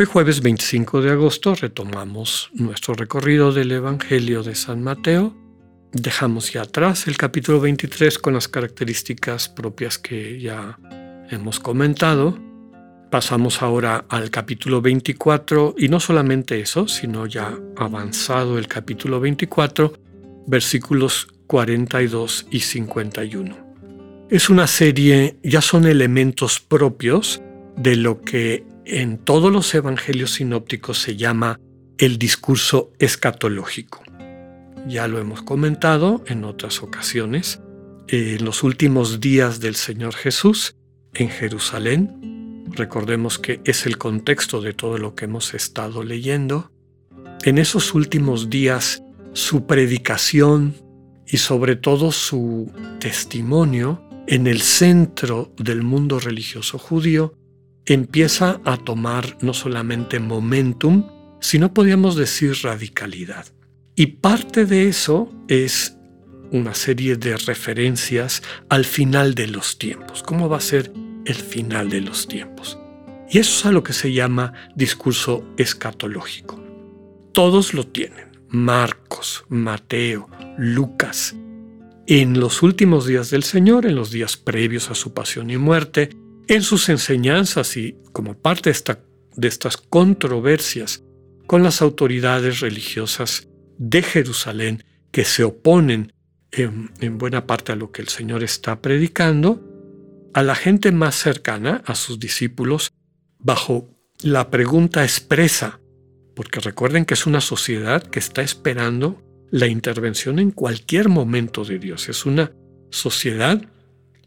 Hoy jueves 25 de agosto retomamos nuestro recorrido del Evangelio de San Mateo. Dejamos ya atrás el capítulo 23 con las características propias que ya hemos comentado. Pasamos ahora al capítulo 24 y no solamente eso, sino ya avanzado el capítulo 24, versículos 42 y 51. Es una serie, ya son elementos propios de lo que en todos los evangelios sinópticos se llama el discurso escatológico. Ya lo hemos comentado en otras ocasiones. En los últimos días del Señor Jesús en Jerusalén, recordemos que es el contexto de todo lo que hemos estado leyendo, en esos últimos días su predicación y sobre todo su testimonio en el centro del mundo religioso judío empieza a tomar no solamente momentum, sino podríamos decir radicalidad. Y parte de eso es una serie de referencias al final de los tiempos. ¿Cómo va a ser el final de los tiempos? Y eso es a lo que se llama discurso escatológico. Todos lo tienen. Marcos, Mateo, Lucas. En los últimos días del Señor, en los días previos a su pasión y muerte, en sus enseñanzas y como parte de, estas controversias con las autoridades religiosas de Jerusalén que se oponen en, en, buena parte a lo que el Señor está predicando, a la gente más cercana, a sus discípulos, bajo la pregunta expresa, porque recuerden que es una sociedad que está esperando la intervención en cualquier momento de Dios, es una sociedad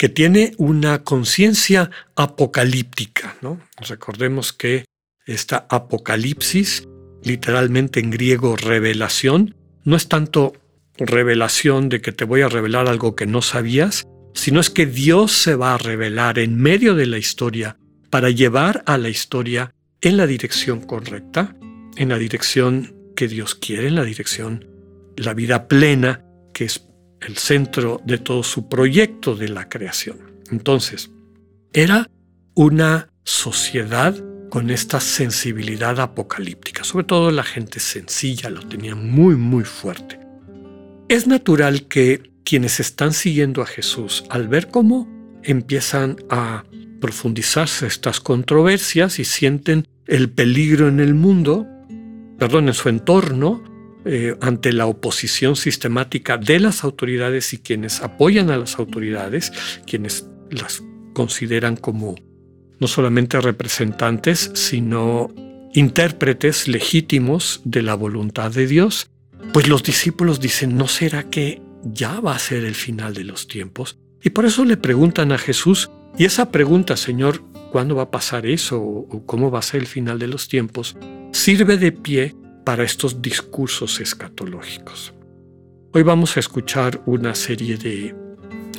que tiene una conciencia apocalíptica. ¿no? Recordemos que esta apocalipsis, literalmente en griego revelación, no es tanto revelación de que te voy a revelar algo que no sabías, sino es que Dios se va a revelar en medio de la historia para llevar a la historia en la dirección correcta, en la dirección que Dios quiere, en la dirección, la vida plena, que es el centro de todo su proyecto de la creación. Entonces, era una sociedad con esta sensibilidad apocalíptica, sobre todo la gente sencilla lo tenía muy, muy fuerte. Es natural que quienes están siguiendo a Jesús, al ver cómo empiezan a profundizarse estas controversias y sienten el peligro en el mundo, perdón, en su entorno, eh, ante la oposición sistemática de las autoridades y quienes apoyan a las autoridades, quienes las consideran como no solamente representantes, sino intérpretes legítimos de la voluntad de Dios, pues los discípulos dicen, ¿no será que ya va a ser el final de los tiempos? Y por eso le preguntan a Jesús, y esa pregunta, Señor, ¿cuándo va a pasar eso? ¿O cómo va a ser el final de los tiempos? Sirve de pie para estos discursos escatológicos. Hoy vamos a escuchar una serie de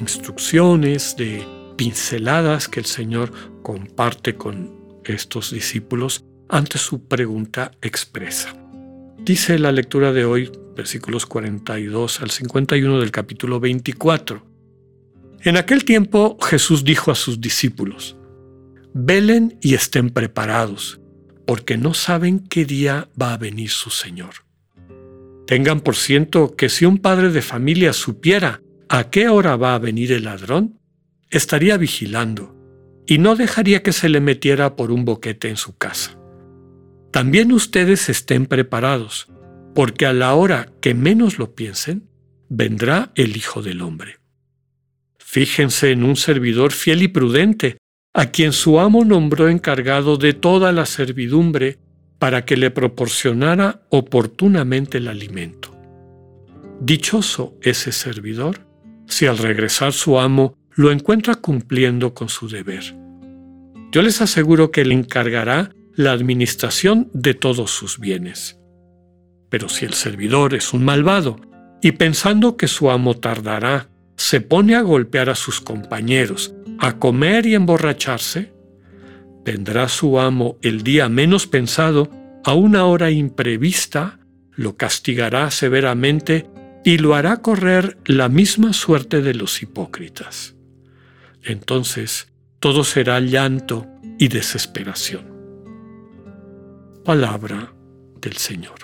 instrucciones, de pinceladas que el Señor comparte con estos discípulos ante su pregunta expresa. Dice la lectura de hoy, versículos 42 al 51 del capítulo 24. En aquel tiempo Jesús dijo a sus discípulos, Velen y estén preparados porque no saben qué día va a venir su Señor. Tengan por ciento que si un padre de familia supiera a qué hora va a venir el ladrón, estaría vigilando y no dejaría que se le metiera por un boquete en su casa. También ustedes estén preparados, porque a la hora que menos lo piensen, vendrá el Hijo del Hombre. Fíjense en un servidor fiel y prudente, a quien su amo nombró encargado de toda la servidumbre para que le proporcionara oportunamente el alimento. Dichoso ese servidor si al regresar su amo lo encuentra cumpliendo con su deber. Yo les aseguro que le encargará la administración de todos sus bienes. Pero si el servidor es un malvado y pensando que su amo tardará, se pone a golpear a sus compañeros, a comer y emborracharse, tendrá su amo el día menos pensado, a una hora imprevista, lo castigará severamente y lo hará correr la misma suerte de los hipócritas. Entonces todo será llanto y desesperación. Palabra del Señor.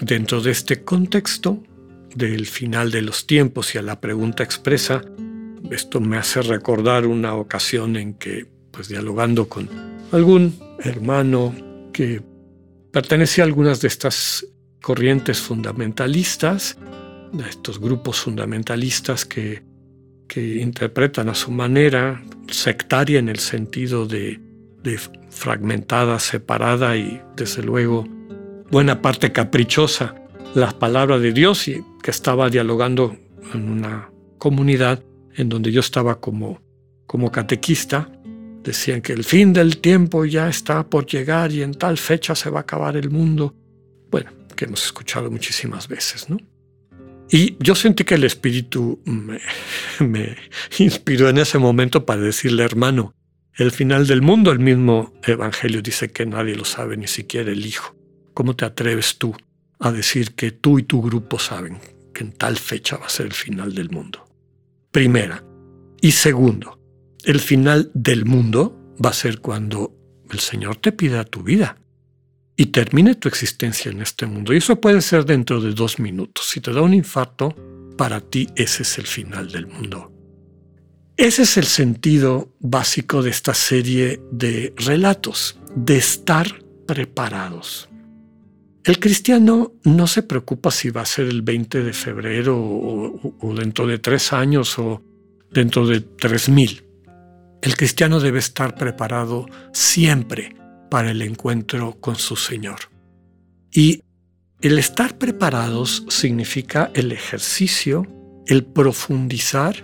Dentro de este contexto, del final de los tiempos y a la pregunta expresa, esto me hace recordar una ocasión en que, pues dialogando con algún hermano que pertenecía a algunas de estas corrientes fundamentalistas, a estos grupos fundamentalistas que, que interpretan a su manera sectaria en el sentido de, de fragmentada, separada y desde luego buena parte caprichosa las palabras de Dios y que estaba dialogando en una comunidad en donde yo estaba como, como catequista. Decían que el fin del tiempo ya está por llegar y en tal fecha se va a acabar el mundo. Bueno, que hemos escuchado muchísimas veces, ¿no? Y yo sentí que el Espíritu me, me, inspiró en ese momento para decirle, hermano, el final del mundo, el mismo Evangelio dice que nadie lo sabe, ni siquiera el Hijo. ¿Cómo te atreves tú a decir que tú y tu grupo saben que en tal fecha va a ser el final del mundo? Primera. Y segundo, el final del mundo va a ser cuando el Señor te pida tu vida y termine tu existencia en este mundo. Y eso puede ser dentro de dos minutos. Si te da un infarto, para ti ese es el final del mundo. Ese es el sentido básico de esta serie de relatos, de estar preparados. El cristiano no se preocupa si va a ser el 20 de febrero o, dentro de tres años o dentro de tres mil. El cristiano debe estar preparado siempre para el encuentro con su Señor. Y el estar preparados significa el ejercicio, el profundizar,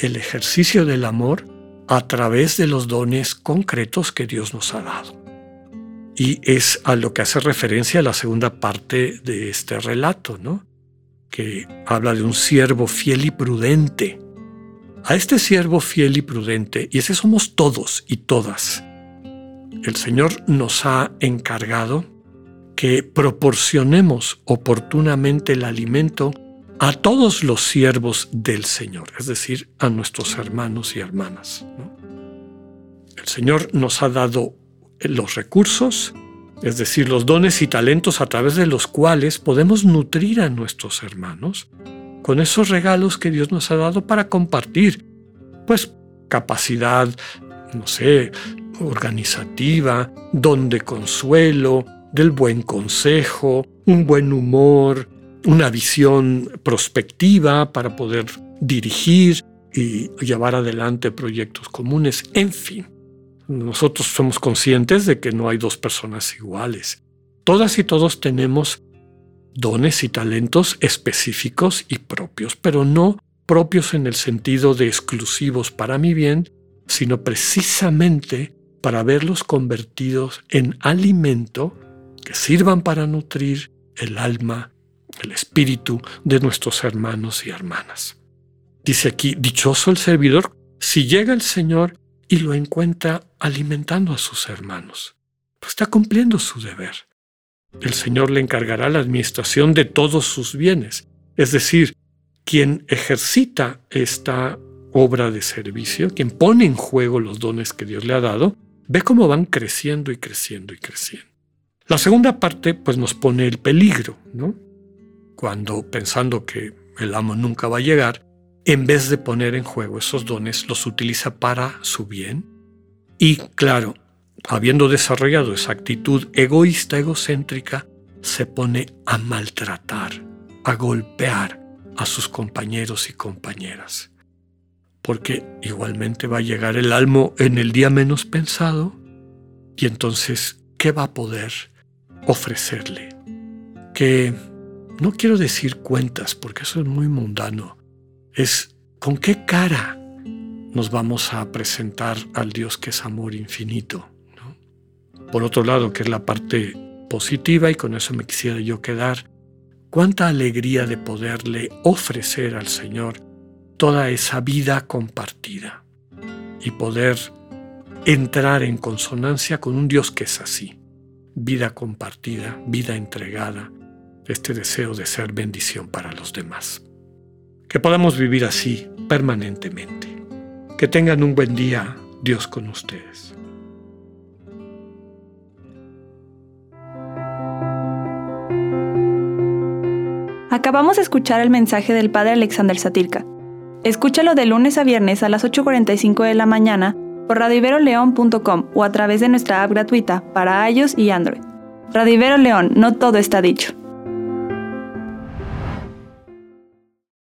el ejercicio del amor a través de los dones concretos que Dios nos ha dado. Y es a lo que hace referencia la segunda parte de este relato, ¿no? que habla de un siervo fiel y prudente. A este siervo fiel y prudente, y ese somos todos y todas, el Señor nos ha encargado que proporcionemos oportunamente el alimento a todos los siervos del Señor, es decir, a nuestros hermanos y hermanas. El Señor nos ha dado los recursos, es decir, los dones y talentos a través de los cuales podemos nutrir a nuestros hermanos con esos regalos que Dios nos ha dado para compartir, pues capacidad, no sé, organizativa, don de consuelo, del buen consejo, un buen humor, una visión prospectiva para poder dirigir y llevar adelante proyectos comunes, en fin. Nosotros somos conscientes de que no hay dos personas iguales. Todas y todos tenemos dones y talentos específicos y propios, pero no propios en el sentido de exclusivos para mi bien, sino precisamente para verlos convertidos en alimento que sirvan para nutrir el alma, el espíritu de nuestros hermanos y hermanas. Dice aquí, dichoso el servidor si llega el Señor y lo encuentra alimentando a sus hermanos. Está cumpliendo su deber. El Señor le encargará la administración de todos sus bienes, es decir, quien ejercita esta obra de servicio, quien pone en juego los dones que Dios le ha dado, ve cómo van creciendo y creciendo y creciendo. La segunda parte pues nos pone el peligro, ¿no? Cuando pensando que el amo nunca va a llegar, en vez de poner en juego esos dones, los utiliza para su bien. Y claro, habiendo desarrollado esa actitud egoísta, egocéntrica, se pone a maltratar, a golpear a sus compañeros y compañeras. Porque igualmente va a llegar el almo en el día menos pensado y entonces, ¿qué va a poder ofrecerle? Que no quiero decir cuentas porque eso es muy mundano, es con qué cara nos vamos a presentar al Dios que es amor infinito. Por otro lado, que es la parte positiva y con eso me quisiera yo quedar. Cuánta alegría de poderle ofrecer al Señor toda esa vida compartida y poder entrar en consonancia con un Dios que es así, vida compartida, vida entregada, este deseo de ser bendición para los demás. Que podamos vivir así permanentemente. Que tengan un buen día, Dios con ustedes. Acabamos de escuchar el mensaje del Padre Alexander Satirka. Escúchalo de lunes a viernes a las 8.45 de la mañana por radiveroleón.com o a través de nuestra app gratuita para iOS y Android. Radivero León, no todo está dicho.